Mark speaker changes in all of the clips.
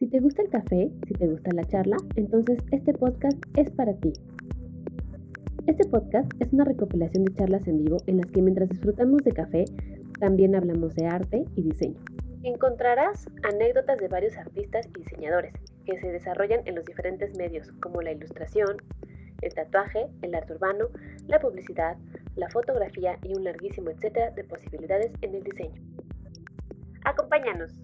Speaker 1: Si te gusta el café, si te gusta la charla, entonces este podcast es para ti. Este podcast es una recopilación de charlas en vivo en las que mientras disfrutamos de café, también hablamos de arte y diseño. Encontrarás anécdotas de varios artistas y diseñadores que se desarrollan en los diferentes medios como la ilustración, el tatuaje, el arte urbano, la publicidad, la fotografía y un larguísimo etcétera de posibilidades en el diseño. Acompáñanos.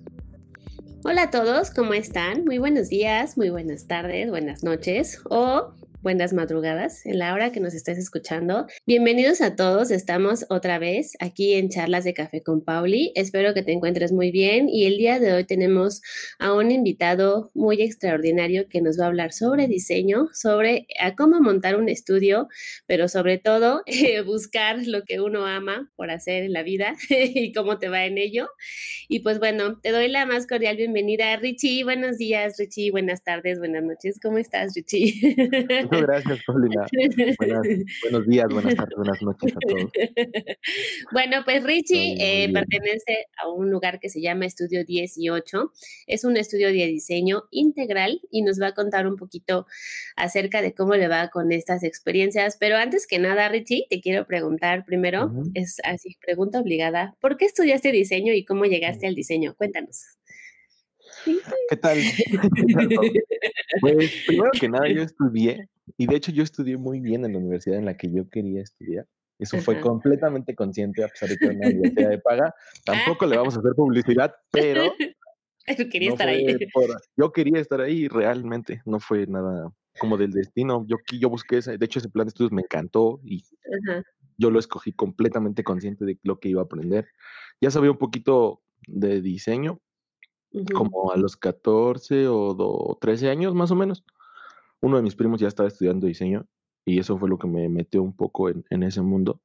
Speaker 1: Hola a todos, ¿cómo están? Muy buenos días, muy buenas tardes, buenas noches o buenas madrugadas en la hora que nos estés escuchando. Bienvenidos a todos, estamos otra vez aquí en Charlas de Café con Pauli. Espero que te encuentres muy bien y el día de hoy tenemos a un invitado muy extraordinario que nos va a hablar sobre diseño, sobre cómo montar un estudio, pero sobre todo buscar lo que uno ama por hacer en la vida y cómo te va en ello. Y pues bueno, te doy la más cordial bienvenida, Richie. Buenos días, Richie. Buenas tardes, buenas noches. ¿Cómo estás, Richie?
Speaker 2: gracias, Paulina. buenos días, buenas tardes, buenas noches a todos.
Speaker 1: Bueno, pues Richie eh, pertenece a un lugar que se llama Estudio 18. Es un estudio de diseño integral y nos va a contar un poquito acerca de cómo le va con estas experiencias. Pero antes que nada, Richie, te quiero preguntar primero, es así, pregunta obligada, ¿por qué estudiaste diseño y cómo llegaste al diseño? Cuéntanos.
Speaker 2: ¿Qué tal? Pues primero que nada yo estudié y de hecho yo estudié muy bien en la universidad en la que yo quería estudiar. Eso fue completamente consciente, a pesar de que era una universidad de paga. Tampoco le vamos a hacer publicidad, pero...
Speaker 1: quería estar ahí.
Speaker 2: yo quería estar ahí realmente. No fue nada como del destino. Yo, yo busqué ese, de hecho ese plan de estudios me encantó y yo lo escogí completamente consciente de lo que iba a aprender. Ya sabía un poquito de diseño, como a los 14 o 13 años más o menos. Uno de mis primos ya estaba estudiando diseño y eso fue lo que me metió un poco en, ese mundo,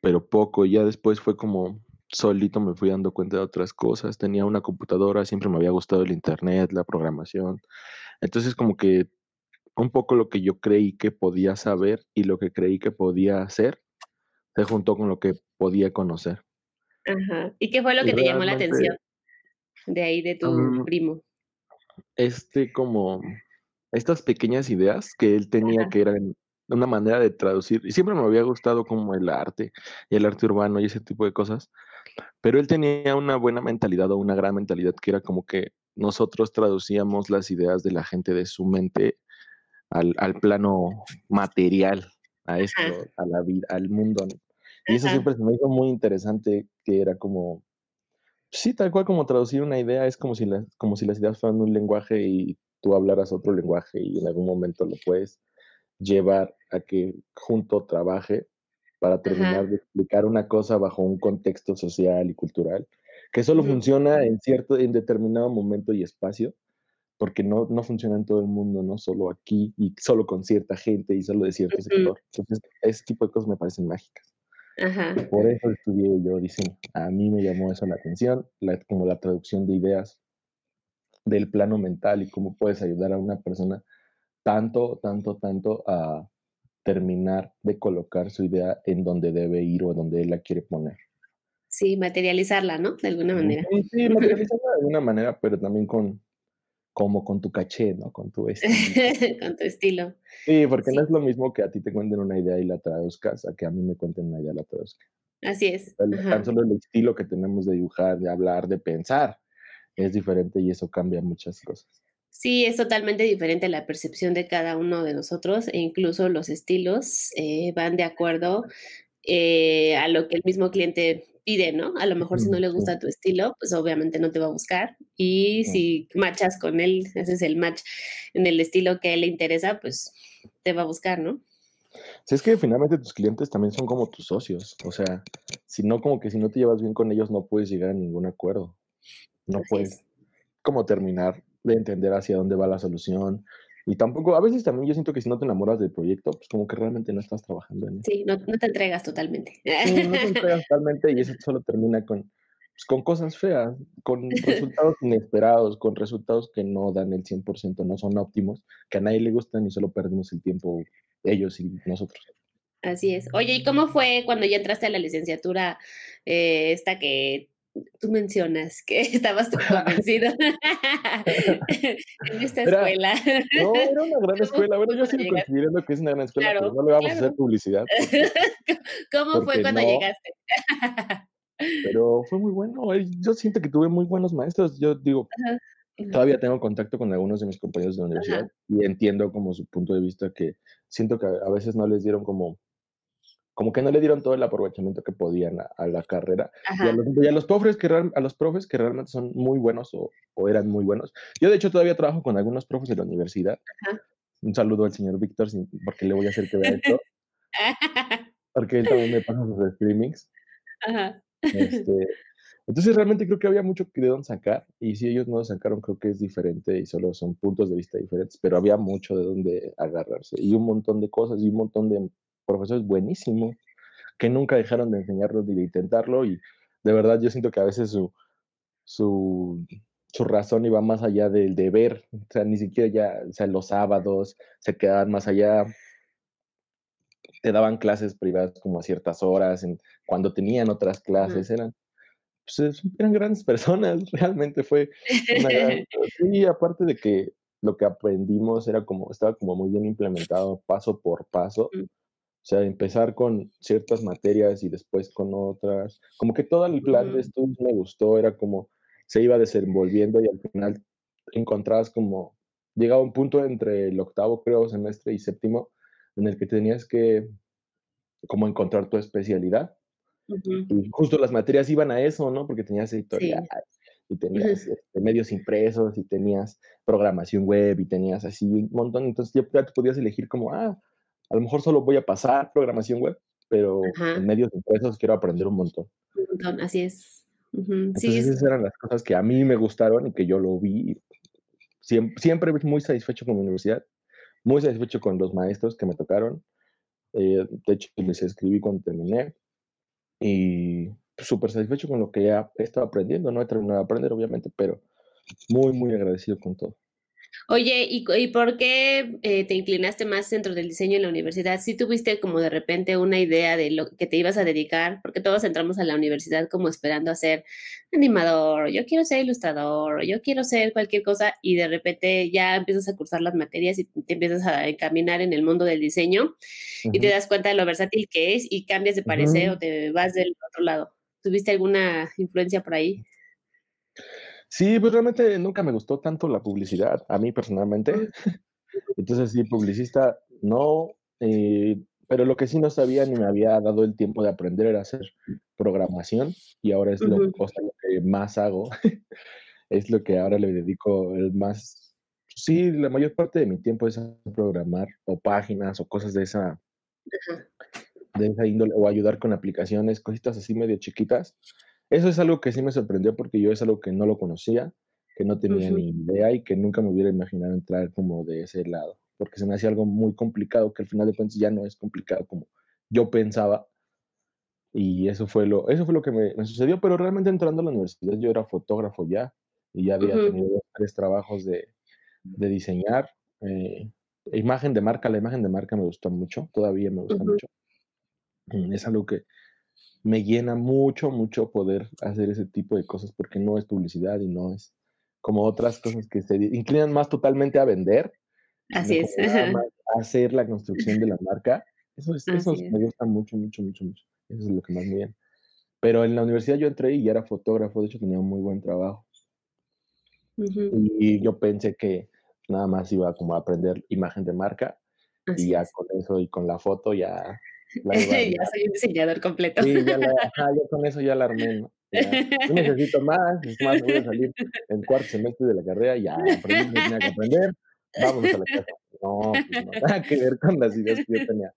Speaker 2: pero poco, ya después fue como solito me fui dando cuenta de otras cosas, tenía una computadora, siempre me había gustado el internet, la programación, entonces como que un poco lo que yo creí que podía saber y lo que creí que podía hacer se juntó con lo que podía conocer.
Speaker 1: Ajá. ¿Y qué fue lo que te llamó la atención de ahí de tu primo?
Speaker 2: Este como estas pequeñas ideas que él tenía que eran una manera de traducir, y siempre me había gustado como el arte y el arte urbano y ese tipo de cosas, pero él tenía una buena mentalidad o una gran mentalidad que era como que nosotros traducíamos las ideas de la gente de su mente al, plano material, a esto, a la vida, al mundo. Y eso siempre se me hizo muy interesante, que era como, sí, tal cual como traducir una idea, es como si, como si las ideas fueran un lenguaje y tú hablaras otro lenguaje y en algún momento lo puedes llevar a que junto trabaje para terminar de explicar una cosa bajo un contexto social y cultural, que solo funciona en cierto, en determinado momento y espacio, porque no, no funciona en todo el mundo, no solo aquí y solo con cierta gente y solo de cierto sector. Entonces, ese tipo de cosas me parecen mágicas. Por eso estudié yo diseño. A mí me llamó eso la atención, como la traducción de ideas del plano mental y cómo puedes ayudar a una persona tanto, tanto, tanto a terminar de colocar su idea en donde debe ir o donde él la quiere poner.
Speaker 1: Sí, materializarla, ¿no? De alguna manera.
Speaker 2: Sí, materializarla de alguna manera, pero también con, como con tu caché, ¿no? Con tu estilo.
Speaker 1: con tu estilo.
Speaker 2: Sí, porque no es lo mismo que a ti te cuenten una idea y la traduzcas, a que a mí me cuenten una idea y la traduzca.
Speaker 1: Así es.
Speaker 2: Tan solo el estilo que tenemos de dibujar, de hablar, de pensar, es diferente y eso cambia muchas cosas.
Speaker 1: Sí, es totalmente diferente la percepción de cada uno de nosotros e incluso los estilos eh, van de acuerdo eh, a lo que el mismo cliente pide, ¿no? A lo mejor si no le gusta tu estilo, pues obviamente no te va a buscar y si machas con él, ese es el match en el estilo que a él le interesa, pues te va a buscar, ¿no?
Speaker 2: Si es que finalmente tus clientes también son como tus socios, o sea, si no, como que si no te llevas bien con ellos no puedes llegar a ningún acuerdo. No puedes como terminar de entender hacia dónde va la solución. Y tampoco, a veces también yo siento que si no te enamoras del proyecto, pues como que realmente no estás trabajando en
Speaker 1: él. Sí, no, te entregas totalmente.
Speaker 2: no te entregas totalmente y eso solo termina con, pues, con cosas feas, con resultados inesperados, con resultados que no dan el 100%, no son óptimos, que a nadie le gustan y solo perdemos el tiempo ellos y nosotros.
Speaker 1: Así es. Oye, ¿y cómo fue cuando ya entraste a la licenciatura eh, esta que tú mencionas que estabas convencido en esta escuela.
Speaker 2: No, era una gran escuela. Bueno, yo sigo considerando que es una gran escuela, pero no le vamos a hacer publicidad.
Speaker 1: ¿Cómo fue cuando llegaste?
Speaker 2: pero fue muy bueno. Yo siento que tuve muy buenos maestros. Yo digo, todavía tengo contacto con algunos de mis compañeros de la universidad y entiendo como su punto de vista que siento que a veces no les dieron como como que no le dieron todo el aprovechamiento que podían a, la carrera. Y a, los, profes que a los profes que realmente son muy buenos o, eran muy buenos. Yo, de hecho, todavía trabajo con algunos profes de la universidad. Un saludo al señor Víctor, porque le voy a hacer que vea esto. porque él también me pasa sus streamings. Este, entonces, realmente creo que había mucho que de dónde sacar. Y si ellos no lo sacaron, creo que es diferente y solo son puntos de vista diferentes. Pero había mucho de dónde agarrarse. Y un montón de cosas y un montón de profesores buenísimos que nunca dejaron de enseñarlo ni de intentarlo y de verdad yo siento que a veces su, su, su razón iba más allá del deber, o sea, ni siquiera ya, o sea, los sábados se quedaban más allá, te daban clases privadas como a ciertas horas, en, cuando tenían otras clases, eran, pues, eran grandes personas, realmente fue una gran... sí, aparte de que lo que aprendimos era como, estaba como muy bien implementado paso por paso, o sea, empezar con ciertas materias y después con otras. Como que todo el plan de estudios me gustó, era como se iba desenvolviendo y al final encontrabas como, llegaba un punto entre el octavo, creo, semestre y séptimo, en el que tenías que como encontrar tu especialidad. Y justo las materias iban a eso, ¿no? Porque tenías editorial y tenías este, medios impresos y tenías programación web y tenías así un montón. Entonces ya, te podías elegir como, ah, a lo mejor solo voy a pasar programación web, pero en medios impresos quiero aprender un montón.
Speaker 1: Un montón, así es.
Speaker 2: Entonces esas eran las cosas que a mí me gustaron y que yo lo vi. Siempre, siempre muy satisfecho con mi universidad, muy satisfecho con los maestros que me tocaron. Eh, de hecho, les escribí cuando terminé y súper satisfecho con lo que ya he estado aprendiendo. No he terminado de aprender, obviamente, pero muy, muy agradecido con todo.
Speaker 1: Oye, ¿y, y por qué eh, te inclinaste más dentro del diseño en la universidad? ¿Sí tuviste como de repente una idea de lo que te ibas a dedicar? Porque todos entramos a la universidad como esperando a ser animador, yo quiero ser ilustrador, yo quiero ser cualquier cosa y de repente ya empiezas a cursar las materias y te empiezas a encaminar en el mundo del diseño y te das cuenta de lo versátil que es y cambias de parecer o te vas del otro lado. ¿Tuviste alguna influencia por ahí?
Speaker 2: Sí, pues realmente nunca me gustó tanto la publicidad, a mí personalmente. Entonces, sí, publicista no, eh, pero lo que sí no sabía ni me había dado el tiempo de aprender era hacer programación y ahora es lo, que más hago. es lo que ahora le dedico el más, sí, la mayor parte de mi tiempo es programar o páginas o cosas de esa, de esa índole o ayudar con aplicaciones, cositas así medio chiquitas eso es algo que sí me sorprendió porque yo es algo que no lo conocía, que no tenía ni idea y que nunca me hubiera imaginado entrar como de ese lado, porque se me hacía algo muy complicado que al final de cuentas ya no es complicado como yo pensaba. Y eso fue lo, eso fue lo que me, sucedió, pero realmente entrando a la universidad yo era fotógrafo ya y ya había tenido tres trabajos de, de diseñar. Eh, imagen de marca, la imagen de marca me gustó mucho, todavía me gusta mucho. Mm, es algo que, me llena mucho, mucho poder hacer ese tipo de cosas porque no es publicidad y no es como otras cosas que se inclinan más totalmente a vender.
Speaker 1: Así es.
Speaker 2: A hacer la construcción de la marca. Eso, es, eso me gusta mucho, mucho, mucho, mucho. Eso es lo que más me viene. Pero en la universidad yo entré y ya era fotógrafo, de hecho tenía un muy buen trabajo. y, yo pensé que nada más iba como a aprender imagen de marca y ya con eso y con la foto ya
Speaker 1: ya soy un diseñador completo.
Speaker 2: Sí, ya, la, con eso ya la armé, ¿no? necesito más, es más, voy a salir en cuarto semestre de la carrera, ya aprendí que tenía que aprender, vámonos a la casa. No, pues no, nada que ver con las ideas que yo tenía.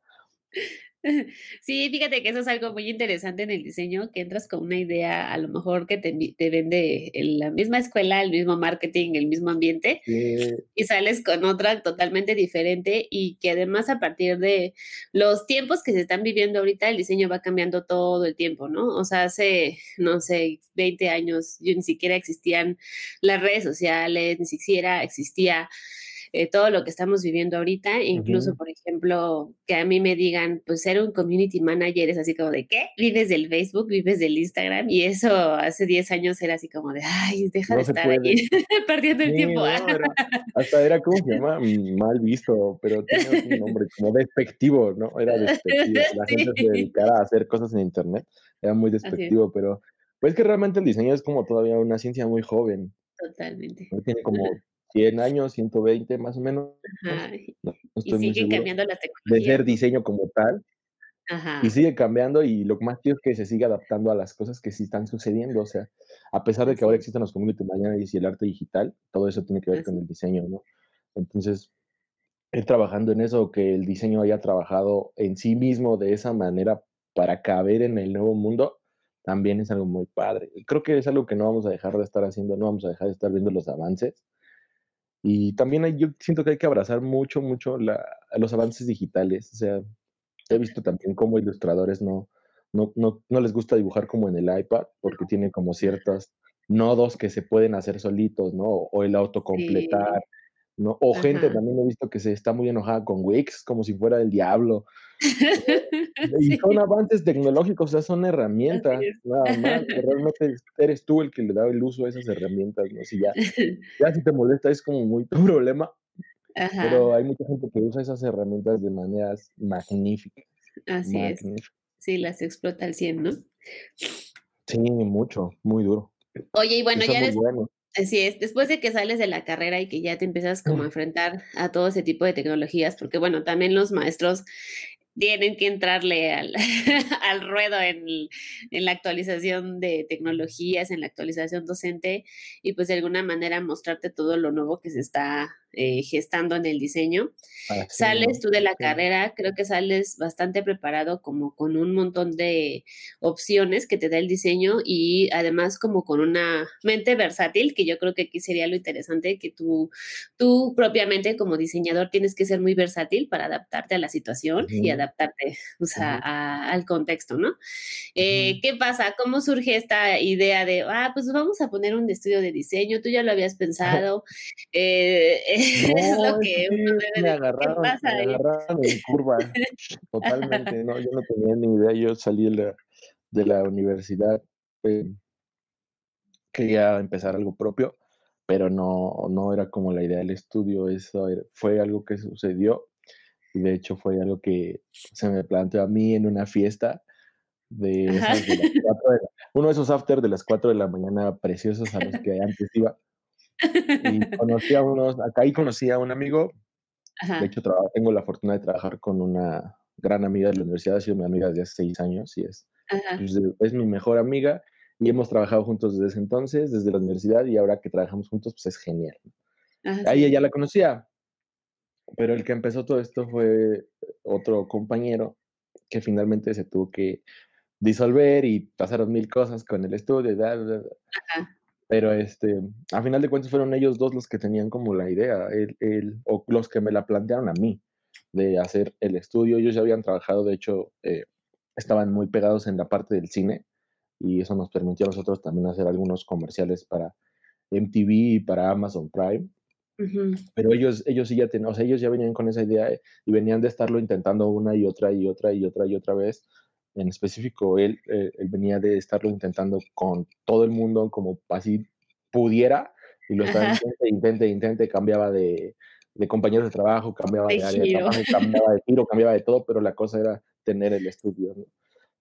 Speaker 1: Sí, fíjate que eso es algo muy interesante en el diseño, que entras con una idea a lo mejor que te, te vende en la misma escuela, el mismo marketing, el mismo ambiente, y sales con otra totalmente diferente y que además a partir de los tiempos que se están viviendo ahorita, el diseño va cambiando todo el tiempo, ¿no? O sea, hace, no sé, 20 años ni siquiera existían las redes sociales, ni siquiera existía eh, todo lo que estamos viviendo ahorita, incluso, por ejemplo, que a mí me digan, pues ser un community manager es así como de, ¿qué? Vives del Facebook, vives del Instagram, y eso hace 10 años era así como de, ay, deja de estar ahí perdiendo el tiempo.
Speaker 2: hasta era como se llama, mal visto, pero tenía un nombre como despectivo, ¿no? Era despectivo. La gente se dedicara a hacer cosas en Internet, era muy despectivo, pero pues que realmente el diseño es como todavía una ciencia muy joven.
Speaker 1: Totalmente.
Speaker 2: Tiene como 100 años, 120 más o menos.
Speaker 1: y sigue cambiando las
Speaker 2: tecnologías. De ser diseño como tal. Ajá. Y sigue cambiando y lo más quiero es que se siga adaptando a las cosas que sí están sucediendo. O sea, a pesar de que ahora existen los community managers y el arte digital, todo eso tiene que ver con el diseño, ¿no? Entonces, ir trabajando en eso, que el diseño haya trabajado en sí mismo de esa manera para caber en el nuevo mundo, también es algo muy padre. Y creo que es algo que no vamos a dejar de estar haciendo, no vamos a dejar de estar viendo los avances. Y también hay, yo siento que hay que abrazar mucho, mucho la, los avances digitales. O sea, he visto también cómo ilustradores no, no, no, no les gusta dibujar como en el iPad porque tiene como ciertos nodos que se pueden hacer solitos, ¿no? O el autocompletar. ¿No? O gente también he visto que se está muy enojada con Wix, como si fuera el diablo. y son avances tecnológicos, o sea, son herramientas, nada más. realmente eres tú el que le da el uso a esas herramientas, ¿no? Si ya, ya si te molesta es como muy tu problema. Pero hay mucha gente que usa esas herramientas de maneras magníficas.
Speaker 1: Así es. Sí, las explota al 100, ¿no?
Speaker 2: Sí, mucho, muy duro.
Speaker 1: Oye, y bueno, ya eres, Así es, después de que sales de la carrera y que ya te empiezas como a enfrentar a todo ese tipo de tecnologías, porque bueno, también los maestros tienen que entrarle al, al ruedo en, en, la actualización de tecnologías, en la actualización docente y pues de alguna manera mostrarte todo lo nuevo que se está eh, gestando en el diseño. sales tú de la carrera, creo que sales bastante preparado como con un montón de opciones que te da el diseño y además como con una mente versátil, que yo creo que aquí sería lo interesante, que tú, tú propiamente como diseñador tienes que ser muy versátil para adaptarte a la situación y adaptarte al contexto, ¿no? Eh, ¿Qué pasa? ¿Cómo surge esta idea de, ah, pues vamos a poner un estudio de diseño? Tú ya lo habías pensado. eh, es lo que
Speaker 2: me agarraron, en curva, totalmente, no, yo no tenía ni idea, yo salí de la, de la universidad, eh, quería empezar algo propio, pero no, no era como la idea del estudio, eso fue algo que sucedió y de hecho fue algo que se me planteó a mí en una fiesta de, uno de esos after de las 4 de la mañana preciosos a los que antes iba y conocí a unos, acá ahí conocí a un amigo, de hecho tengo la fortuna de trabajar con una gran amiga de la universidad, ha sido mi amiga desde hace seis años y es, pues, es mi mejor amiga y hemos trabajado juntos desde ese entonces, desde la universidad y ahora que trabajamos juntos pues es genial. ahí ella la conocía, pero el que empezó todo esto fue otro compañero que finalmente se tuvo que disolver y pasaron mil cosas con el estudio. Pero este, a final de cuentas fueron ellos dos los que tenían como la idea, el, o los que me la plantearon a mí de hacer el estudio. Ellos ya habían trabajado, de hecho, eh, estaban muy pegados en la parte del cine y eso nos permitió a nosotros también hacer algunos comerciales para MTV y para Amazon Prime. Pero ellos, ellos sí ya tenían, o sea, ellos ya venían con esa idea eh, y venían de estarlo intentando una y otra y otra y otra y otra vez en específico él, eh, él venía de estarlo intentando con todo el mundo como así pudiera y lo estaba intente, intente, intente, cambiaba de, de compañeros de trabajo, cambiaba de, área de trabajo, cambiaba de tiro, cambiaba de todo, pero la cosa era tener el estudio.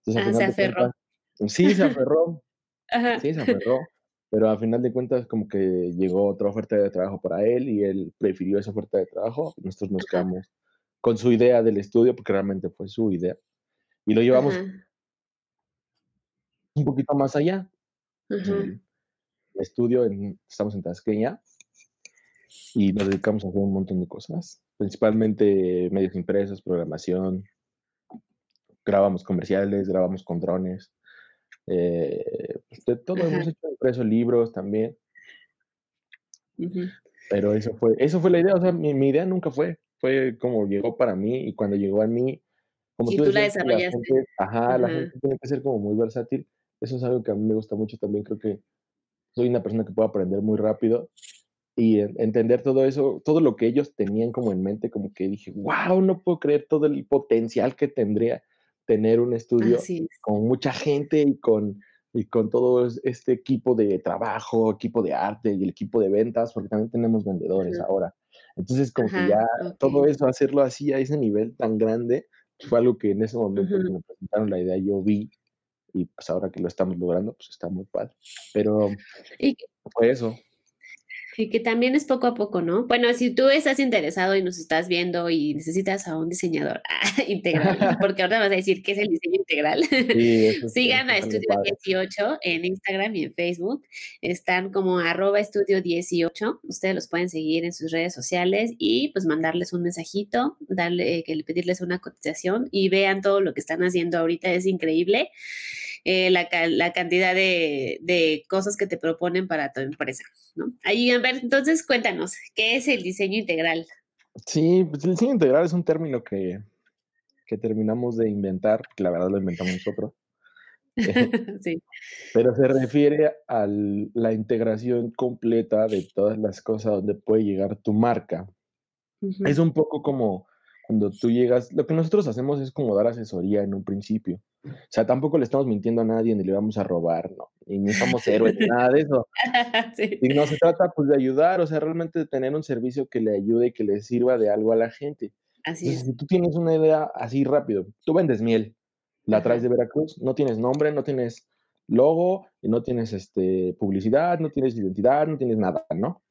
Speaker 1: Entonces, ah, se aferró.
Speaker 2: sí, se aferró. Sí, se aferró. Pero al final de cuentas, como que llegó otra oferta de trabajo para él y él prefirió esa oferta de trabajo. Nosotros nos quedamos con su idea del estudio, porque realmente fue su idea. Y lo llevamos un poquito más allá. El estudio, en, estamos en Tasqueña y nos dedicamos a hacer un montón de cosas, principalmente medios impresos, programación, grabamos comerciales, grabamos con drones, eh, pues, de todo. Hemos hecho impreso libros también. Pero eso fue, eso fue la idea, o sea, mi, mi, idea nunca fue, fue como llegó para mí y cuando llegó a mí
Speaker 1: y tú, la desarrollaste.
Speaker 2: ajá, la gente tiene que ser como muy versátil. Eso es algo que a mí me gusta mucho también. Creo que soy una persona que puede aprender muy rápido y entender todo eso, todo lo que ellos tenían como en mente, como que dije, wow, no puedo creer todo el potencial que tendría tener un estudio con mucha gente y con, y con todo este equipo de trabajo, equipo de arte y el equipo de ventas, porque también tenemos vendedores ahora. Entonces, como que ya todo eso, hacerlo así a ese nivel tan grande, fue algo que en ese momento que me presentaron la idea yo vi y pues ahora que lo estamos logrando, pues está muy padre. Pero fue eso.
Speaker 1: Y que también es poco a poco, ¿no? Bueno, si tú estás interesado y nos estás viendo y necesitas a un diseñador integral, porque ahora vas a decir qué es el diseño integral, sigan a Estudio 18 en Instagram y en Facebook. Están como arroba estudio 18. Ustedes los pueden seguir en sus redes sociales y pues mandarles un mensajito, darle, que pedirles una cotización y vean todo lo que están haciendo ahorita. Es increíble. Eh, la, la, cantidad de, de, cosas que te proponen para tu empresa, ¿no? Ahí, a ver, entonces cuéntanos, ¿qué es el diseño integral?
Speaker 2: Sí, pues el diseño integral es un término que, que terminamos de inventar, que la verdad lo inventamos nosotros. sí. Pero se refiere a la integración completa de todas las cosas donde puede llegar tu marca. Es un poco como cuando tú llegas, lo que nosotros hacemos es como dar asesoría en un principio. O sea, tampoco le estamos mintiendo a nadie ni le vamos a robar, ¿no? Y no somos héroes, nada de eso. Y no se trata pues de ayudar, o sea, realmente de tener un servicio que le ayude y que le sirva de algo a la gente. Así es. Si tú tienes una idea así rápido, tú vendes miel, la traes de Veracruz, no tienes nombre, no tienes logo, no tienes este, publicidad, no tienes identidad, no tienes nada, ¿no?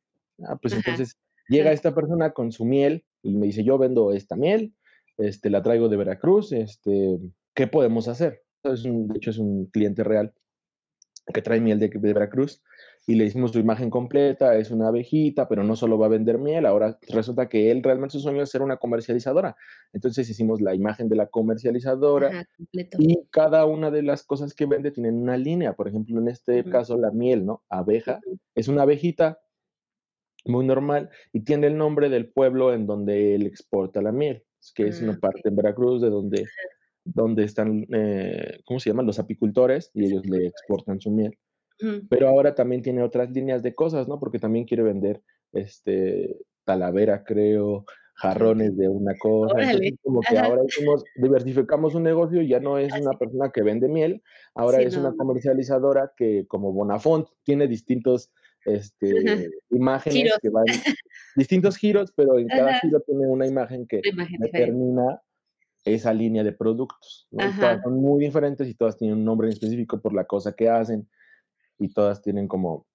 Speaker 2: Ah, pues entonces llega esta persona con su miel y me dice, yo vendo esta miel, este, la traigo de Veracruz, este, ¿qué podemos hacer? Es de hecho, es un cliente real que trae miel de, Veracruz y le hicimos su imagen completa, es una abejita, pero no solo va a vender miel, ahora resulta que él realmente su sueño es ser una comercializadora. Entonces hicimos la imagen de la comercializadora y cada una de las cosas que vende tienen una línea, por ejemplo, en este caso la miel, ¿no? Abeja, es una abejita muy normal y tiene el nombre del pueblo en donde él exporta la miel, que es una ah, parte en Veracruz de donde, donde están, eh, ¿cómo se llaman? Los apicultores y ellos le exportan su miel. Pero ahora también tiene otras líneas de cosas, ¿no? Porque también quiere vender este talavera, creo, jarrones de una cosa. como que ahora diversificamos un negocio y ya no es una persona que vende miel, ahora es una comercializadora que como Bonafont tiene distintos este, imágenes que van, distintos giros, pero en cada giro tiene una imagen que determina esa línea de productos. Todas son muy diferentes y todas tienen un nombre en específico por la cosa que hacen y todas tienen como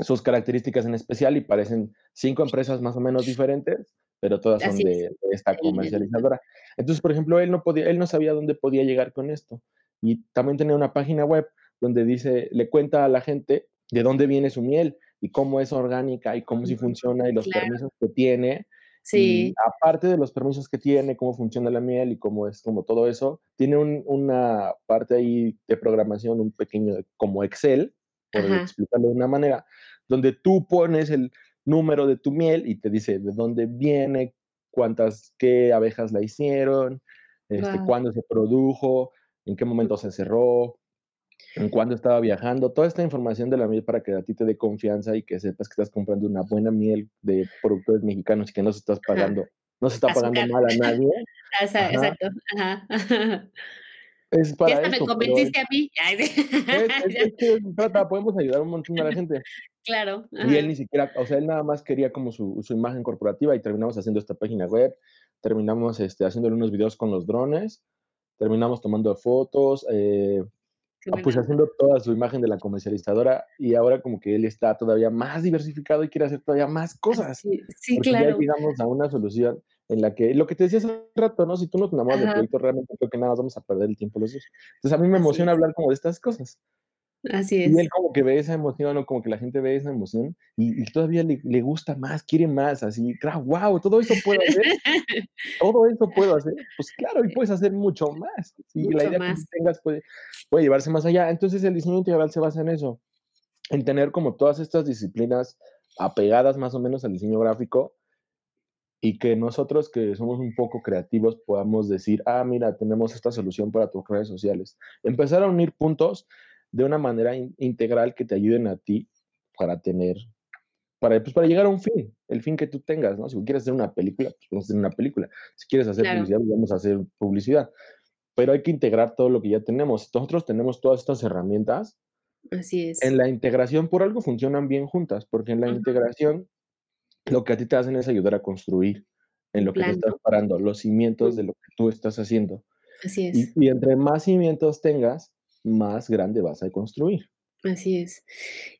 Speaker 2: sus características en especial y parecen cinco empresas más o menos diferentes, pero todas son de, esta comercializadora. Entonces, por ejemplo, él no podía, él no sabía dónde podía llegar con esto y también tenía una página web donde dice, le cuenta a la gente de dónde viene su miel y cómo es orgánica y cómo sí funciona y los permisos que tiene. Sí. aparte de los permisos que tiene, cómo funciona la miel y cómo es como todo eso, tiene una parte ahí de programación, un pequeño como Excel, por explicarlo de una manera, donde tú pones el número de tu miel y te dice de dónde viene, cuántas, qué abejas la hicieron, este, cuándo se produjo, en qué momento se cerró, en cuándo estaba viajando, toda esta información de la miel para que a ti te dé confianza y que sepas que estás comprando una buena miel de productores mexicanos y que no se estás pagando, no se está pagando mal a nadie. Exacto. Es para eso, me convenciste a mí. Es, que trata, podemos ayudar un montón a la gente. Claro. Y él ni siquiera, o sea, él nada más quería como su, su, imagen corporativa y terminamos haciendo esta página web, terminamos este, haciéndole unos videos con los drones, terminamos tomando fotos, eh, pues haciendo toda su imagen de la comercializadora y ahora como que él está todavía más diversificado y quiere hacer todavía más cosas. Sí, sí claro. Ya llegamos a una solución en la que, lo que te decía hace rato, ¿no? Si tú no te enamoras del proyecto, realmente creo que nada más vamos a perder el tiempo los dos. Entonces a mí me emociona hablar como de estas cosas. Así es. Y él como que ve esa emoción, o como que la gente ve esa emoción y, todavía le, le, gusta más, quiere más, así, wow, todo eso puedo hacer, todo eso puedo hacer, pues claro, y puedes hacer mucho más. Si la idea que tengas puede, puede llevarse más allá. Entonces el diseño integral se basa en eso, en tener como todas estas disciplinas apegadas más o menos al diseño gráfico y que nosotros que somos un poco creativos podamos decir, ah, mira, tenemos esta solución para tus redes sociales. Empezar a unir puntos de una manera integral que te ayuden a ti para tener para, pues, para llegar a un fin, el fin que tú tengas, ¿no? Si quieres hacer una película, pues vamos a hacer una película. Si quieres hacer publicidad, vamos a hacer publicidad. Pero hay que integrar todo lo que ya tenemos. Nosotros tenemos todas estas herramientas.
Speaker 1: Así es.
Speaker 2: En la integración, por algo funcionan bien juntas, porque en la integración lo que a ti te hacen es ayudar a construir en lo que te estás parando, los cimientos de lo que tú estás haciendo.
Speaker 1: Así es.
Speaker 2: Y, y entre más cimientos tengas, más grande vas a construir.
Speaker 1: Así es.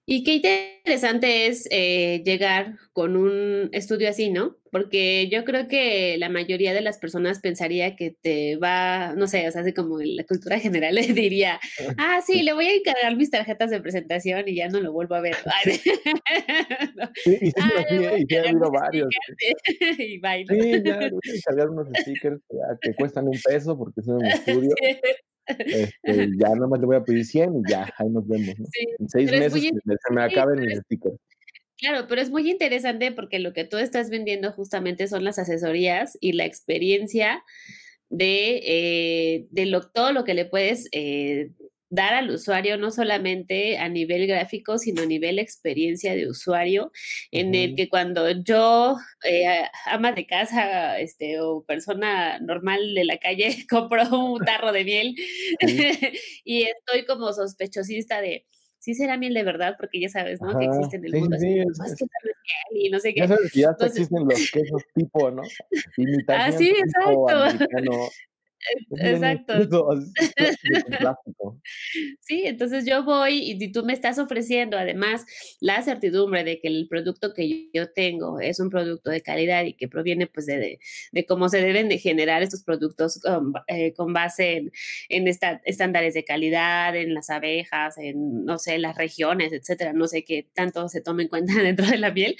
Speaker 1: Y qué interesante es eh, llegar con un estudio así, ¿no? Porque yo creo que la mayoría de las personas pensaría que te va, no sé, o sea, así como en la cultura general le diría, ah, sí, le voy a encargar mis tarjetas de presentación y ya no lo vuelvo a ver.
Speaker 2: Sí, y sí, ah, sí, y ya ha habido varios.
Speaker 1: y bailo.
Speaker 2: Sí, ya, voy a encargar unos stickers que, que cuestan un peso porque son un estudio. Este, ya nada más le voy a pedir 100 y ya, ahí nos vemos. en seis meses se me acaben mis stickers.
Speaker 1: Claro, pero es muy interesante porque lo que tú estás vendiendo justamente son las asesorías y la experiencia de, eh, de lo, todo lo que le puedes eh, dar al usuario no solamente a nivel gráfico, sino a nivel experiencia de usuario, en el que cuando yo, eh, ama de casa este, o persona normal de la calle, compro un tarro de miel y estoy como sospechosista de, sí será miel de verdad, porque ya sabes, ¿no? que existe en el mundo. Sí, así, es, que miel y no sé qué.
Speaker 2: Ya sabes que ya existen los quesos tipo, ¿no?
Speaker 1: ah, sí, exacto. Exacto. Sí, entonces yo voy y tú me estás ofreciendo además la certidumbre de que el producto que yo tengo es un producto de calidad y que proviene pues de, de, cómo se deben de generar estos productos con, eh, con base en, en esta, estándares de calidad, en las abejas, en, no sé, las regiones, etcétera, no sé qué tanto se tome en cuenta dentro de la piel.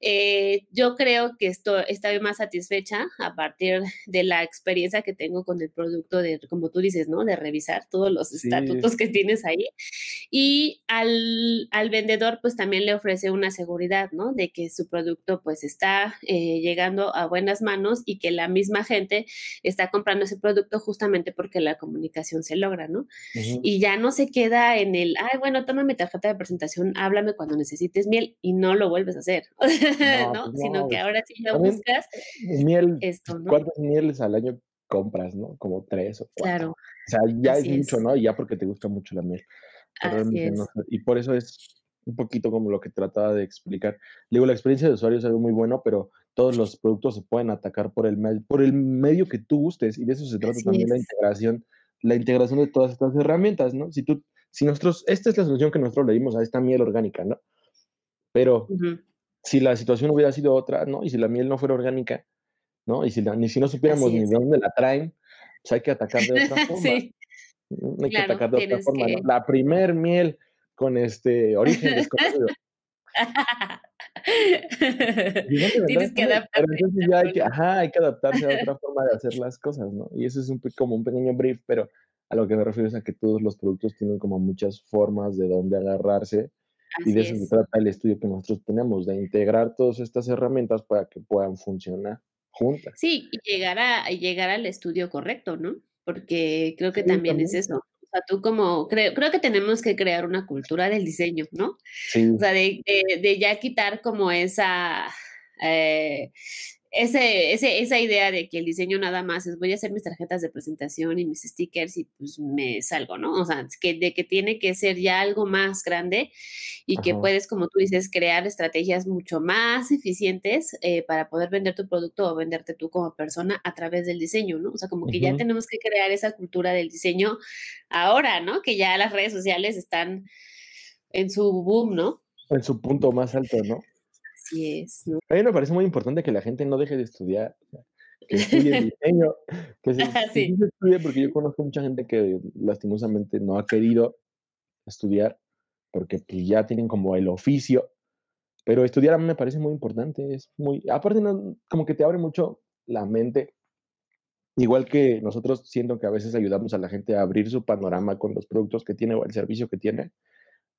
Speaker 1: Eh, yo creo que esto, estoy más satisfecha a partir de la experiencia que tengo con el producto de, como tú dices, ¿no? De revisar todos los estatutos que tienes ahí. Y al, al, vendedor, pues también le ofrece una seguridad, ¿no? De que su producto, pues está eh, llegando a buenas manos y que la misma gente está comprando ese producto justamente porque la comunicación se logra, ¿no? Y ya no se queda en el, ay, bueno, toma mi tarjeta de presentación, háblame cuando necesites miel y no lo vuelves a hacer, ¿no? Pues Sino que ahora sí lo buscas.
Speaker 2: Miel, esto, ¿no? ¿Cuántas mieles al año compras, ¿no? Como tres o cuatro. Claro. O sea, ya es, mucho, ¿no? Ya porque te gusta mucho la miel. y por eso es un poquito como lo que trataba de explicar. Digo, la experiencia de usuario es algo muy bueno, pero todos los productos se pueden atacar por el, por el medio que tú gustes y de eso se trata también la integración, la integración de todas estas herramientas, ¿no? Si tú, si nosotros, esta es la solución que nosotros le dimos a esta miel orgánica, ¿no? Pero si la situación hubiera sido otra, ¿no? Y si la miel no fuera orgánica, ¿no? Y si, ni si no supiéramos ni de dónde la traen, pues hay que atacar de otra forma. sí. Mm, hay que atacar de otra forma. La primer miel con este origen desconocido.
Speaker 1: Tienes que adaptarte.
Speaker 2: entonces ya hay que, ajá, hay que adaptarse a otra forma de hacer las cosas, ¿no? Y eso es un, como un pequeño brief, pero a lo que me refiero es a que todos los productos tienen como muchas formas de dónde agarrarse. y de eso se trata el estudio que nosotros tenemos, de integrar todas estas herramientas para que puedan funcionar.
Speaker 1: Sí, y llegar, a, llegar al estudio correcto, ¿no? Porque creo que también, es eso. O sea, tú como, creo, creo que tenemos que crear una cultura del diseño, ¿no? Sí. O sea, de, de, ya quitar como esa... Eh, ese, ese, esa idea de que el diseño nada más es voy a hacer mis tarjetas de presentación y mis stickers y pues me salgo, ¿no? O sea, que, de que tiene que ser ya algo más grande y que puedes, como tú dices, crear estrategias mucho más eficientes eh, para poder vender tu producto o venderte tú como persona a través del diseño, ¿no? O sea, como que ya tenemos que crear esa cultura del diseño ahora, ¿no? Que ya las redes sociales están en su boom, ¿no?
Speaker 2: En su punto más alto, ¿no?
Speaker 1: Así es. ¿no?
Speaker 2: A mí me parece muy importante que la gente no deje de estudiar, que estudie diseño, que se, estudie, porque yo conozco mucha gente que lastimosamente no ha querido estudiar porque pues, ya tienen como el oficio, pero estudiar a mí me parece muy importante, es muy, aparte como que te abre mucho la mente, igual que nosotros siento que a veces ayudamos a la gente a abrir su panorama con los productos que tiene o el servicio que tiene,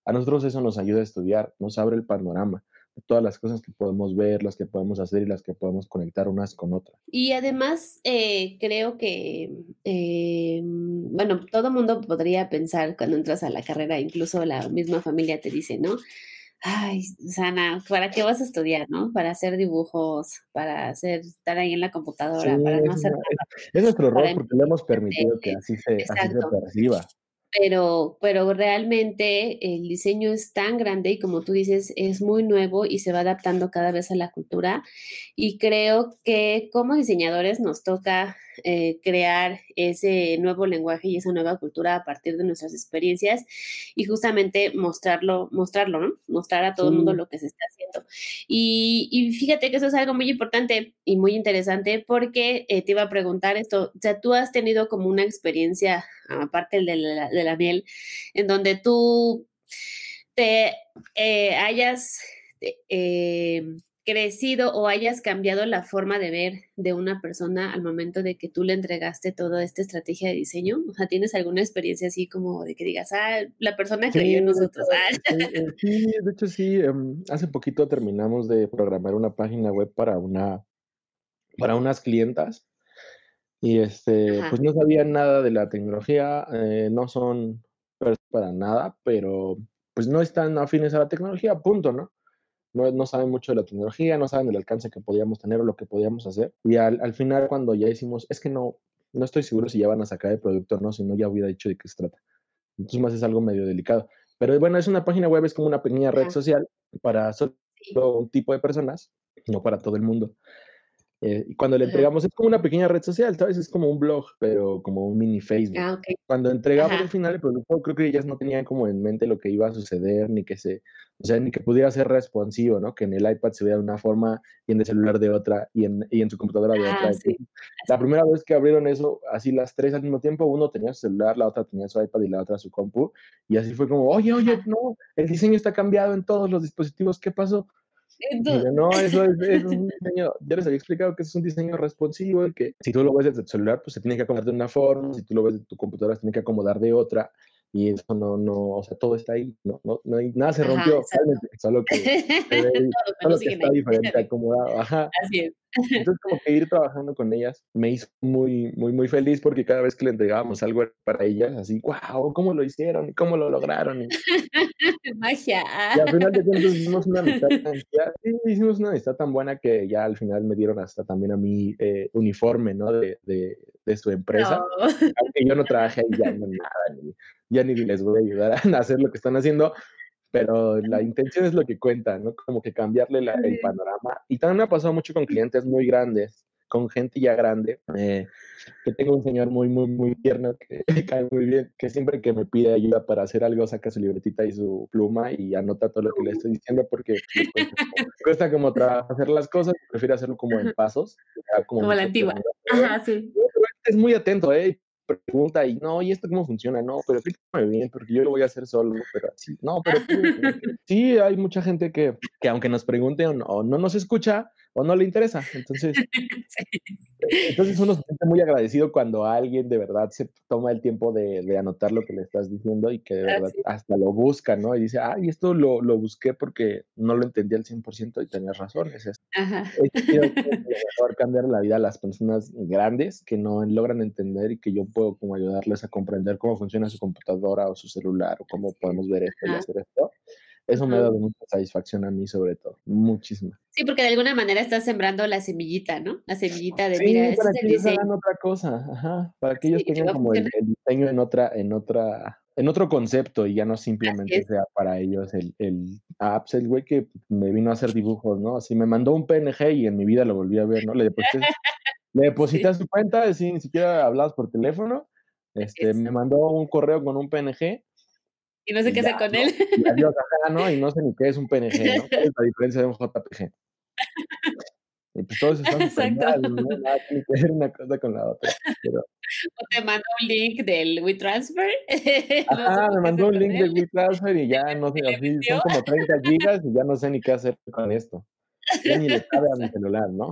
Speaker 2: a nosotros eso nos ayuda a estudiar, nos abre el panorama todas las cosas que podemos ver, las que podemos hacer y las que podemos conectar unas con otras.
Speaker 1: Y además, eh, creo que, eh, bueno, todo mundo podría pensar cuando entras a la carrera, incluso la misma familia te dice, ¿no? ay, Sana, ¿para qué vas a estudiar, no? Para hacer dibujos, para hacer, estar ahí en la computadora, para no hacer nada.
Speaker 2: Es nuestro error porque le hemos permitido que así se, así se perciba
Speaker 1: pero, pero realmente el diseño es tan grande y como tú dices, es muy nuevo y se va adaptando cada vez a la cultura. Y creo que como diseñadores nos toca eh, crear ese nuevo lenguaje y esa nueva cultura a partir de nuestras experiencias y justamente mostrarlo, mostrarlo, ¿no? Mostrar a todo el mundo lo que se está haciendo. Y, y, fíjate que eso es algo muy importante y muy interesante porque eh, te iba a preguntar esto, o sea, tú has tenido como una experiencia, aparte de la, de la miel, en donde tú te eh, hayas crecido o hayas cambiado la forma de ver de una persona al momento de que tú le entregaste toda esta estrategia de diseño? O sea, ¿tienes alguna experiencia así como de que digas, ah, la persona creyó en nosotros? Ah.
Speaker 2: Eh, sí, de hecho sí, em, hace poquito terminamos de programar una página web para una para unas clientas y este, pues no sabían nada de la tecnología, eh, no son para nada, pero pues no están afines a la tecnología, punto, ¿no? no, saben mucho de la tecnología, no saben del alcance que podíamos tener o lo que podíamos hacer. Y al, final, cuando ya hicimos, es que no, no estoy seguro si ya van a sacar el producto o no, si no ya hubiera dicho de qué se trata. Entonces, más es algo medio delicado. Pero bueno, es una página web, es como una pequeña red social para solo un tipo de personas, no para todo el mundo. Eh, y cuando le entregamos, es como una pequeña red social, ¿sabes? Es como un blog, pero como un mini Facebook. Ah, cuando entregamos al final el producto, creo que ellas no tenían como en mente lo que iba a suceder, ni que se, o sea, ni que pudiera ser responsivo, ¿no? Que en el iPad se vea de una forma y en el celular de otra y en, y en su computadora de otra. Ah, la primera vez que abrieron eso, así las tres al mismo tiempo, uno tenía su celular, la otra tenía su iPad y la otra su compu, y así fue como, oye, oye, no, el diseño está cambiado en todos los dispositivos, ¿qué pasó? No, eso es, un diseño, ya les había explicado que es un diseño responsivo y que si tú lo ves desde tu celular, pues se tiene que acomodar de una forma, si tú lo ves de tu computadora, se tiene que acomodar de otra, y eso no, no, o sea, todo está ahí, no, no, no hay, nada se rompió, solo que, solo que está diferente acomodado, ajá. Así es. Entonces, como que ir trabajando con ellas me hizo muy, muy, muy feliz porque cada vez que le entregábamos algo para ellas, así, wow, ¿cómo lo hicieron? ¿Cómo lo lograron?
Speaker 1: Magia.
Speaker 2: Y al final de cuentas hicimos una amistad tan, sí, hicimos una amistad tan buena que ya al final me dieron hasta también a mí eh, uniforme, ¿no? De, de, de su empresa. Aunque yo no trabajé ahí ya no nada, ni, ya ni les voy a ayudar a hacer lo que están haciendo, pero la intención es lo que cuenta, ¿no? Como que cambiarle el panorama. Y también me ha pasado mucho con clientes muy grandes, con gente ya grande, eh, que tengo un señor muy, muy, muy tierno que me cae muy bien, que siempre que me pide ayuda para hacer algo saca su libretita y su pluma y anota todo lo que le estoy diciendo porque pues, cuesta, como hacer las cosas, prefiere hacerlo como en pasos.
Speaker 1: Como, como la antigua. Ajá, sí.
Speaker 2: Es muy atento, ¿eh? Pregunta y no, ¿y esto cómo funciona? No, pero explícame bien, porque yo lo voy a hacer solo, pero así, no, pero sí, hay mucha gente que, que aunque nos pregunte o no, no nos escucha, o no le interesa. Entonces, entonces uno se siente muy agradecido cuando alguien de verdad se toma el tiempo de, de anotar lo que le estás diciendo y que de verdad hasta lo busca, ¿no? Y dice, ay, esto lo, lo busqué porque no lo entendí al 100% y tenías razón. Es eso. Es cambiar la vida a las personas grandes que no logran entender y que yo puedo como ayudarles a comprender cómo funciona su computadora o su celular o cómo podemos ver esto y hacer esto. Eso me ha dado mucha satisfacción a mí, sobre todo, muchísima.
Speaker 1: Sí, porque de alguna manera estás sembrando la semillita, ¿no? La semillita de,
Speaker 2: sí,
Speaker 1: mira,
Speaker 2: para que ellos hagan otra cosa, ajá, para que ellos tengan como el, diseño en otra, en otra, en otro concepto y ya no simplemente sea para ellos el, el ah, pues el güey que me vino a hacer dibujos, ¿no? Así me mandó un PNG y en mi vida lo volví a ver, ¿no? Le deposité, le deposité su cuenta, así ni siquiera hablabas por teléfono, este, me mandó un correo con un PNG
Speaker 1: y no sé qué hacer con él.
Speaker 2: Y adiós, ¿no? Y no sé ni qué es un PNG, ¿no? ¿Cuál es la diferencia de un JPG? Y pues todos están Exacto. ¿no? Nada que ver una cosa con la otra. Pero...
Speaker 1: O te mandó un link del WeTransfer.
Speaker 2: Ajá, me mandó un link del WeTransfer y ya no sé, así son como 30 gigas y ya no sé ni qué hacer con esto. Ya ni le cabe a mi celular, ¿no?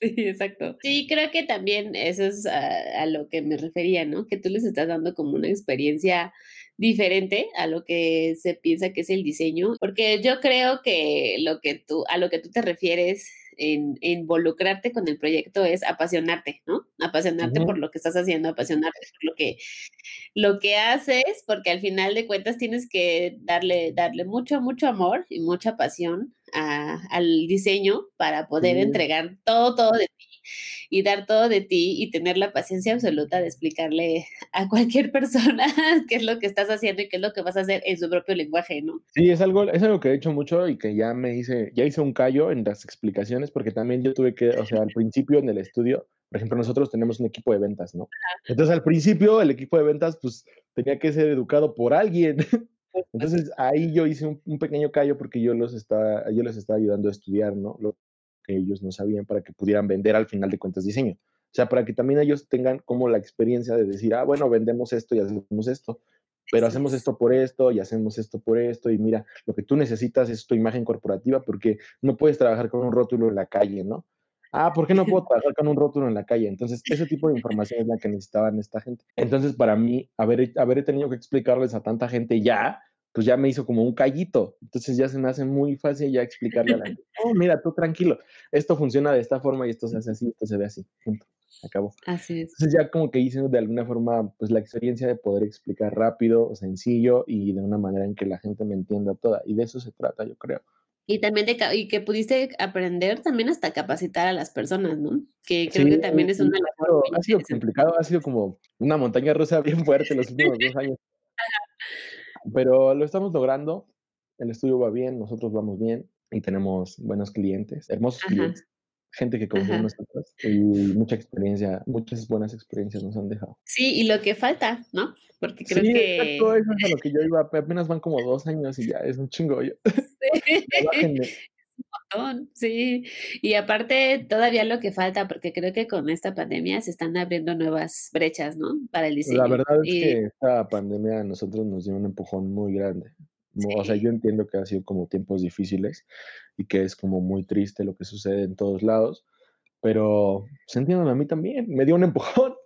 Speaker 1: Sí, exacto. Sí, creo que también eso es a, a, lo que me refería, ¿no? Que tú les estás dando como una experiencia diferente a lo que se piensa que es el diseño, porque yo creo que lo que tú, a lo que tú te refieres en, involucrarte con el proyecto es apasionarte, ¿no? Apasionarte por lo que estás haciendo, apasionarte por lo que, lo que haces, porque al final de cuentas tienes que darle, darle mucho, mucho amor y mucha pasión al diseño para poder entregar todo, todo de ti y dar todo de ti y tener la paciencia absoluta de explicarle a cualquier persona qué es lo que estás haciendo y qué es lo que vas a hacer en su propio lenguaje, ¿no?
Speaker 2: Sí, es algo, es algo que he hecho mucho y que ya me hice, ya hice un callo en las explicaciones porque también yo tuve que, o sea, al principio en el estudio, por ejemplo, nosotros tenemos un equipo de ventas, ¿no? Entonces al principio el equipo de ventas pues tenía que ser educado por alguien. Entonces ahí yo hice un, pequeño callo porque yo los estaba, yo les estaba ayudando a estudiar, ¿no? Lo que ellos no sabían para que pudieran vender al final de cuentas diseño. O sea, para que también ellos tengan como la experiencia de decir, ah, bueno, vendemos esto y hacemos esto, pero hacemos esto por esto y hacemos esto por esto y mira, lo que tú necesitas es tu imagen corporativa porque no puedes trabajar con un rótulo en la calle, ¿no? Ah, ¿por qué no puedo trabajar con un rótulo en la calle? Entonces, ese tipo de información es la que necesitaban esta gente. Entonces, para mí, haber, haber tenido que explicarles a tanta gente ya, pues ya me hizo como un callito. Entonces ya se me hace muy fácil ya explicarle a la gente, oh, mira, tú tranquilo, esto funciona de esta forma y esto se hace así, esto se ve así, punto, acabó.
Speaker 1: Así es.
Speaker 2: Entonces ya como que hice de alguna forma pues la experiencia de poder explicar rápido, sencillo y de una manera en que la gente me entienda toda. Y de eso se trata, yo creo.
Speaker 1: Y también de, y que pudiste aprender también hasta capacitar a las personas, ¿no? Que creo que también es una de
Speaker 2: las Ha sido complicado, ha sido como una montaña rusa bien fuerte los últimos dos años. Pero lo estamos logrando, el estudio va bien, nosotros vamos bien y tenemos buenos clientes, hermosos clientes, gente que confía en nosotros y mucha experiencia, muchas buenas experiencias nos han dejado.
Speaker 1: Sí, y lo que falta, ¿no? Porque creo sí, que...
Speaker 2: Exacto, eso es a lo que yo iba, apenas van como dos años y ya es un chingo.
Speaker 1: Sí. sí. Y aparte, todavía lo que falta, porque creo que con esta pandemia se están abriendo nuevas brechas, ¿no? Para el diseño.
Speaker 2: La verdad es que esta pandemia a nosotros nos dio un empujón muy grande. O sea, yo entiendo que ha sido como tiempos difíciles y que es como muy triste lo que sucede en todos lados, pero se entienden a mí también, me dio un empujón.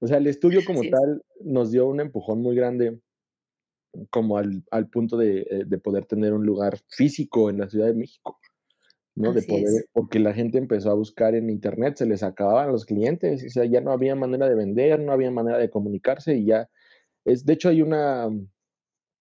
Speaker 2: O sea, el estudio como tal nos dio un empujón muy grande como al, al punto de, eh, de, poder tener un lugar físico en la Ciudad de México. ¿No? de poder, porque la gente empezó a buscar en internet, se les acababan los clientes, o sea, ya no había manera de vender, no había manera de comunicarse y ya es, de hecho hay una,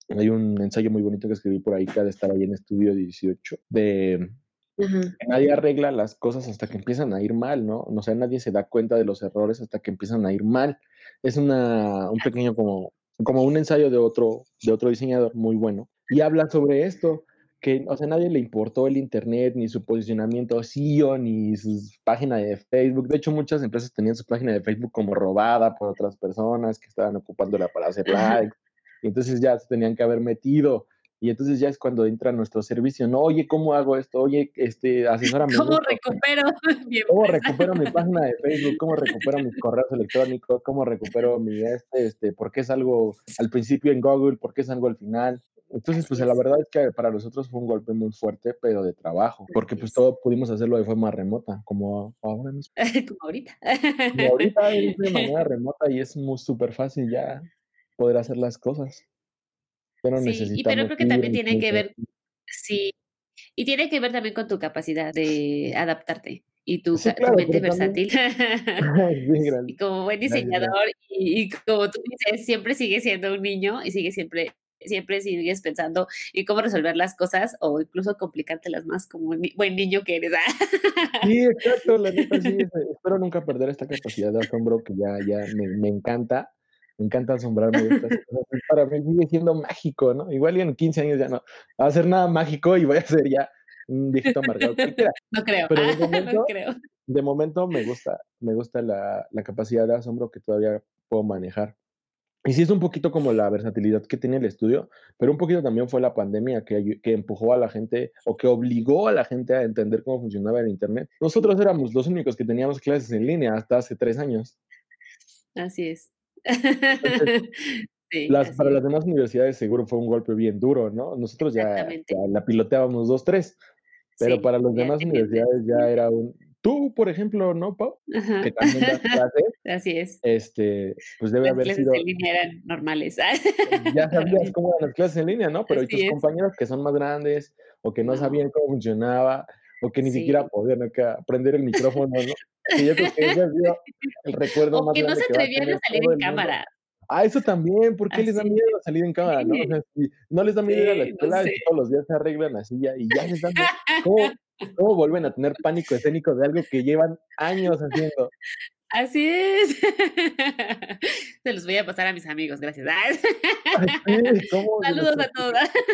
Speaker 2: hay un ensayo muy bonito que escribí por ahí que estar ahí en Estudio 18, de que nadie arregla las cosas hasta que empiezan a ir mal, ¿no? O sea, nadie se da cuenta de los errores hasta que empiezan a ir mal. Es una, un pequeño como, como un ensayo de otro, de otro diseñador muy bueno y habla sobre esto que, o sea, nadie le importó el Internet, ni su posicionamiento SEO, ni su página de Facebook. De hecho, muchas empresas tenían su página de Facebook como robada por otras personas que estaban ocupándola para hacer likes. Y entonces ya se tenían que haber metido. Y entonces ya es cuando entra nuestro servicio, no, oye, ¿cómo hago esto? Oye, este, asesórame.
Speaker 1: ¿Cómo recupero?
Speaker 2: ¿Cómo recupero mi página de Facebook? ¿Cómo recupero mis correos electrónicos? ¿Cómo recupero mi este, este, por qué salgo al principio en Google? ¿Por qué salgo al final? Entonces, pues la verdad es que para nosotros fue un golpe muy fuerte, pero de trabajo, porque pues todo pudimos hacerlo de forma remota, como ahora mismo.
Speaker 1: como ahorita.
Speaker 2: Como ahorita es de manera remota y es muy súper fácil ya poder hacer las cosas.
Speaker 1: Pero sí, y pero creo que también tiene que ver, sí, y tiene que ver también con tu capacidad de adaptarte y tu, mente versátil. y como buen diseñador y, y, como tú dices, siempre sigue siendo un niño y sigue siempre siempre sigues pensando en cómo resolver las cosas o incluso complicártelas más como un buen niño que eres.
Speaker 2: Sí, exacto, la neta sí, espero nunca perder esta capacidad de asombro que ya, ya me, me encanta, me encanta asombrarme de estas cosas, para mí sigue siendo mágico, ¿no? Igual y en 15 años ya no va a ser nada mágico y voy a ser ya un viejito amargado
Speaker 1: No creo,
Speaker 2: Pero de
Speaker 1: momento, no creo.
Speaker 2: De momento me gusta, me gusta la, la capacidad de asombro que todavía puedo manejar. Y sí es un poquito como la versatilidad que tiene el estudio, pero un poquito también fue la pandemia que, que, empujó a la gente o que obligó a la gente a entender cómo funcionaba el Internet. Nosotros éramos los únicos que teníamos clases en línea hasta hace tres años.
Speaker 1: Así es.
Speaker 2: las, para las demás universidades seguro fue un golpe bien duro, ¿no? Nosotros ya, la piloteábamos dos, tres, pero para las demás universidades ya era un, tú, por ejemplo, ¿no, Pau?
Speaker 1: Ajá.
Speaker 2: Que también das clases.
Speaker 1: Así es.
Speaker 2: Este, pues debe
Speaker 1: Las
Speaker 2: haber
Speaker 1: clases
Speaker 2: sido
Speaker 1: en línea eran normales.
Speaker 2: ya sabías cómo eran las clases en línea, ¿no? Pero y tus
Speaker 1: Así es.
Speaker 2: compañeros que son más grandes, o que no
Speaker 1: No.
Speaker 2: sabían cómo funcionaba, o que ni
Speaker 1: Sí.
Speaker 2: siquiera podían acá prender el micrófono, ¿no? Que yo creo que ese ha sido el recuerdo
Speaker 1: O
Speaker 2: más
Speaker 1: que no se
Speaker 2: a
Speaker 1: atrevían a salir en cámara.
Speaker 2: Ah, eso también, ¿por qué les da miedo salir en cámara, no? O
Speaker 1: Sí.
Speaker 2: sea, si no les da miedo ir a la
Speaker 1: Sí, no
Speaker 2: escuela, y todos los días se arreglan así ya, y ya les da miedo. ¿Cómo cómo vuelven a tener pánico escénico de algo que llevan años haciendo?
Speaker 1: Así es. Se los voy a pasar a mis amigos, gracias.
Speaker 2: Ay, sí, ¿cómo
Speaker 1: Saludos a todos.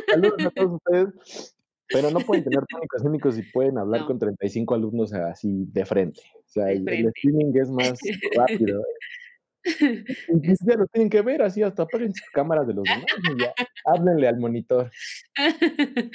Speaker 2: Saludos a todos ustedes. Pero no pueden tener pánico escénico si pueden hablar
Speaker 1: No.
Speaker 2: con 35 alumnos así de frente. O sea,
Speaker 1: De
Speaker 2: el el
Speaker 1: frente.
Speaker 2: streaming es más rápido. Y ni siquiera los tienen que ver así, hasta apaguen sus cámaras de los demás y ya, háblenle al monitor.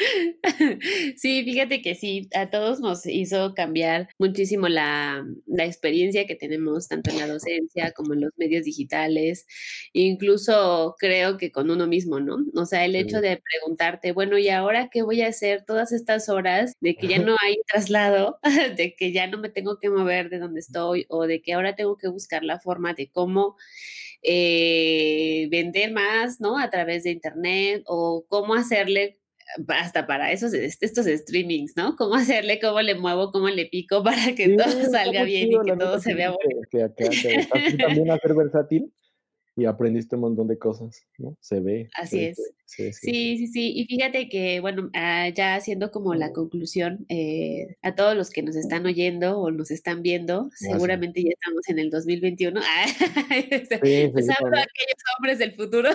Speaker 1: Sí, fíjate que sí, a todos nos hizo cambiar muchísimo la, la experiencia que tenemos tanto en la docencia como en los medios digitales, incluso creo que con uno mismo, ¿no? O sea, el hecho
Speaker 2: Sí.
Speaker 1: de preguntarte, bueno, ¿y ahora qué voy a hacer todas estas horas de que ya no hay traslado, de que ya no me tengo que mover de donde estoy o de que ahora tengo que buscar la forma de cómo eh, vender más, ¿no? A través de internet o cómo hacerle hasta para esos est- estos streamings, ¿no? Cómo hacerle, cómo le muevo, cómo le pico para que
Speaker 2: Sí,
Speaker 1: todo salga bien y que todo se vea
Speaker 2: que que aventaste también a ser versátil y aprendiste un montón de cosas, ¿no? Se ve,
Speaker 1: Así
Speaker 2: se
Speaker 1: es.
Speaker 2: Sí, sí, sí.
Speaker 1: Y fíjate que, bueno, ah, ya haciendo como la conclusión, eh, a todos los que nos están oyendo o nos están viendo,
Speaker 2: sí.
Speaker 1: seguramente ya estamos en el 2021. Ah,
Speaker 2: Sí,
Speaker 1: Les hablo a aquellos hombres del futuro.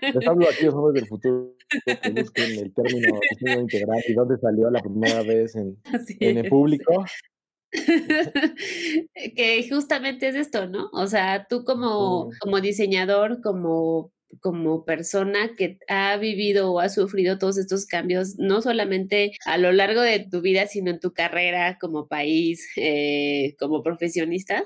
Speaker 2: Les hablo a aquellos hombres del futuro que busquen el término integral y dónde salió la primera vez en el público.
Speaker 1: que justamente es esto, ¿no? O sea, tú como, como diseñador, como, como persona que ha vivido o ha sufrido todos estos cambios, no solamente a lo largo de tu vida, sino en tu carrera como país, eh, como profesionista,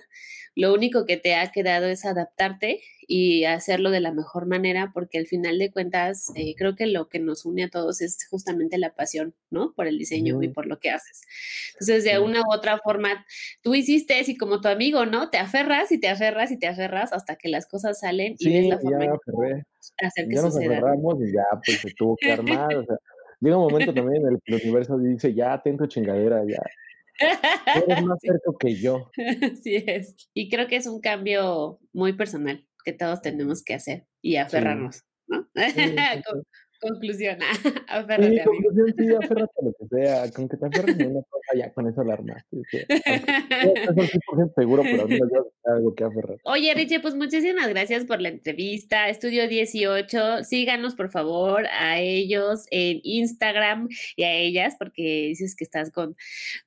Speaker 1: lo único que te ha quedado es adaptarte y hacerlo de la mejor manera, porque al final de cuentas, eh, creo que lo que nos une a todos es justamente la pasión, ¿no? Por el diseño y por lo que haces. Entonces, de
Speaker 2: Sí.
Speaker 1: una u otra forma, tú hiciste así como tu amigo, ¿no? Te aferras y te aferras y te aferras hasta que las cosas salen y ves
Speaker 2: Sí,
Speaker 1: la
Speaker 2: ya
Speaker 1: forma en hacer que
Speaker 2: Ya nos aferramos y ya, pues, se tuvo que armar, o sea, llega un momento también en el que el universo dice: "Ya, ten tu chingadera, ya". Eres más
Speaker 1: Sí.
Speaker 2: terco que yo.
Speaker 1: Así es. Y creo que es un cambio muy personal que todos tenemos que hacer y
Speaker 2: Sí.
Speaker 1: aferrarnos, ¿no?
Speaker 2: Sí, sí.
Speaker 1: Conclusión,
Speaker 2: Sí,
Speaker 1: aférrate, amigo.
Speaker 2: conclusión, sí, aférrate a lo que sea, con que te aferres a una cosa, ya con eso la armaste, sí. 100% seguro, pero al menos algo que aferrar.
Speaker 1: Oye, Richie, pues muchísimas gracias por la entrevista. Estudio 18, síganos por favor a ellos en Instagram y a ellas, porque dices que estás con,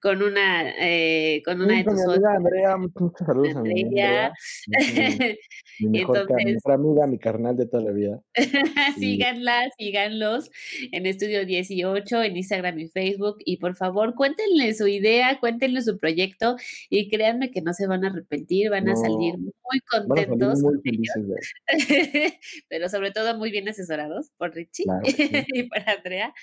Speaker 1: con una eh, con una
Speaker 2: Sí,
Speaker 1: de
Speaker 2: con mi
Speaker 1: tus
Speaker 2: amiga Andrea, muchos saludos a mi
Speaker 1: Andrea.
Speaker 2: Mi mi mejor
Speaker 1: Entonces,
Speaker 2: amiga, mi carnal de toda la vida. Y
Speaker 1: síganla, síganlos en Estudio 18, en Instagram y Facebook. Y por favor, cuéntenle su idea, cuéntenle su proyecto y créanme que no se van a arrepentir, van a salir muy
Speaker 2: salir
Speaker 1: contentos
Speaker 2: muy
Speaker 1: pero sobre todo muy bien asesorados por Richie
Speaker 2: Claro que sí.
Speaker 1: y por Andrea.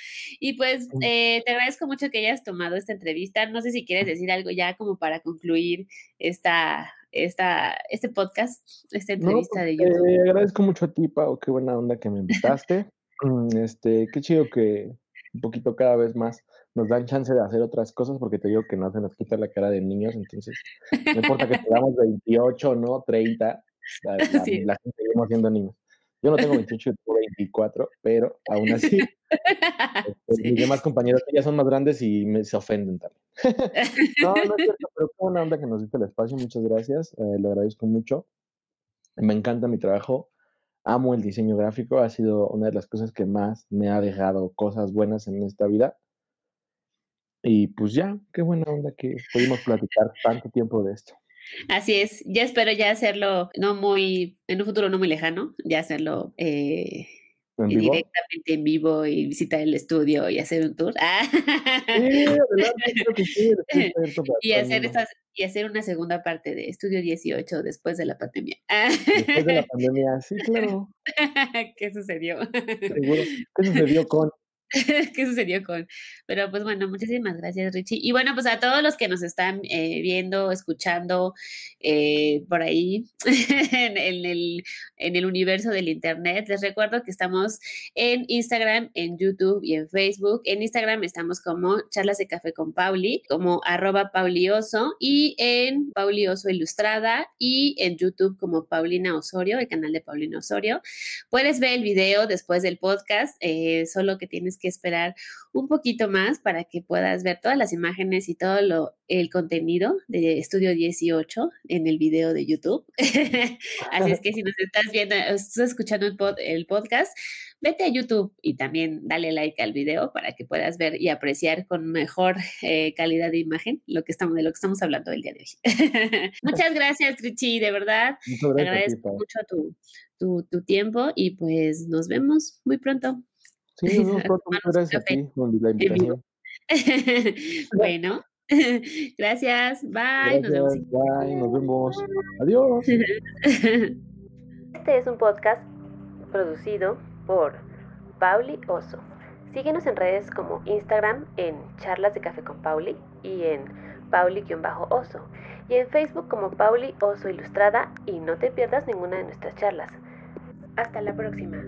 Speaker 1: Y pues eh, te agradezco mucho que hayas tomado esta entrevista. No sé si quieres decir algo ya como para concluir esta, esta, este podcast, esta entrevista de YouTube.
Speaker 2: te agradezco mucho a ti, Pau, qué buena onda que me invitaste. Mm, este, qué chido que un poquito cada vez más nos dan chance de hacer otras cosas, porque te digo que no se nos quita la cara de niños, entonces, no importa que tengamos 28, ¿no? 30, la gente seguimos siendo niños. Yo no tengo 28, yo tengo 24, pero aún así, este, mis demás compañeros que ya son más grandes y me se ofenden también. No, no es cierto, pero qué buena onda que nos diste el espacio, muchas gracias, eh, lo agradezco mucho. Me encanta mi trabajo, amo el diseño gráfico, ha sido una de las cosas que más me ha dejado cosas buenas en esta vida. Y pues ya, qué buena onda que pudimos platicar tanto tiempo de esto.
Speaker 1: Así es, ya espero ya hacerlo no muy, en un futuro no muy lejano, ya hacerlo eh,
Speaker 2: ¿En
Speaker 1: y
Speaker 2: vivo?
Speaker 1: directamente en vivo y visitar el estudio y hacer un tour. Ah.
Speaker 2: Sí, adelante, sí,
Speaker 1: y hacer estas y hacer una segunda parte de Estudio 18 después de la pandemia.
Speaker 2: Después de la pandemia, sí, claro,
Speaker 1: ¿Qué sucedió?
Speaker 2: seguro. ¿Qué sucedió con?
Speaker 1: qué sucedió con. Pero pues bueno, muchísimas gracias, Richie. Y bueno, pues a todos los que nos están eh, viendo, escuchando eh, por ahí en, el, en el universo del Internet, les recuerdo que estamos en Instagram, en YouTube y en Facebook. En Instagram estamos como Charlas de Café con Pauli, como arroba Paulioso y en Paulioso Ilustrada y en YouTube como Paulina Osorio, el canal de Paulina Osorio. Puedes ver el video después del podcast, eh, solo que tienes que esperar un poquito más para que puedas ver todas las imágenes y todo lo, el contenido de Estudio 18 en el video de YouTube. Así es que si nos estás viendo, estás escuchando el, el podcast, vete a YouTube y también dale like al video para que puedas ver y apreciar con mejor eh, calidad de imagen lo que estamos, de lo que estamos hablando el día de hoy. Muchas gracias, Trichi, de verdad. Agradezco mucho tu, tu, tu tiempo y pues nos vemos muy pronto.
Speaker 2: Sí, vemos Gracias a ti por la invitación.
Speaker 1: bueno, gracias. Bye. nos vemos.
Speaker 2: Bye. Nos vemos. Adiós.
Speaker 1: Este es un podcast producido por Pauli Oso. Síguenos en redes como Instagram en Charlas de Café con Pauli y en Pauli-Oso y en Facebook como Pauli Oso Ilustrada y no te pierdas ninguna de nuestras charlas. Hasta la próxima.